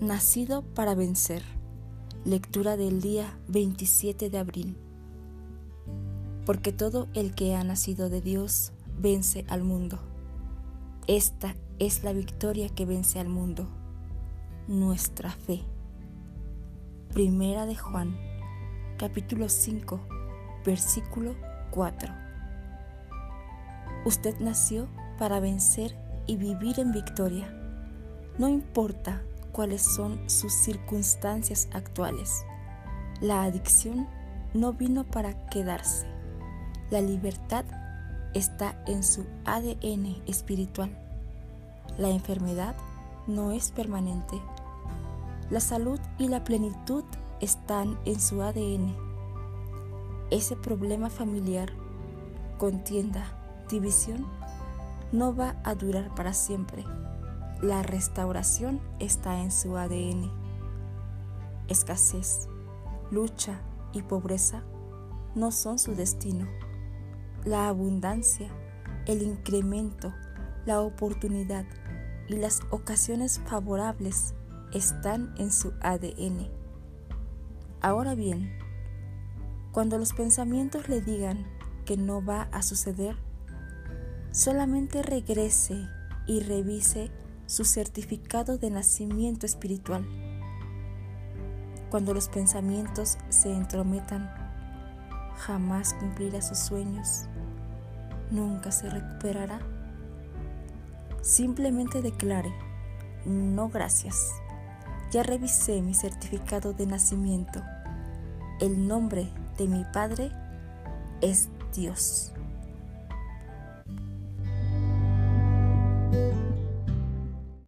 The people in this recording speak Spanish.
Nacido para vencer. Lectura del día 27 de abril. Porque todo el que ha nacido de Dios vence al mundo. Esta es la victoria que vence al mundo, nuestra fe. Primera de Juan, capítulo 5, versículo 4. Usted nació para vencer y vivir en victoria. No importa cuáles son sus circunstancias actuales. La adicción no vino para quedarse. La libertad está en su ADN espiritual. La enfermedad no es permanente. La salud y la plenitud están en su ADN. Ese problema familiar, contienda, división, no va a durar para siempre. La restauración está en su ADN. Escasez, lucha y pobreza no son su destino. La abundancia, el incremento, la oportunidad y las ocasiones favorables están en su ADN. Ahora bien, cuando los pensamientos le digan que no va a suceder, solamente regrese y revise su certificado de nacimiento espiritual. Cuando los pensamientos se entrometan, jamás cumplirá sus sueños, nunca se recuperará. Simplemente declare, no gracias. Ya revisé mi certificado de nacimiento. El nombre de mi Padre es Dios.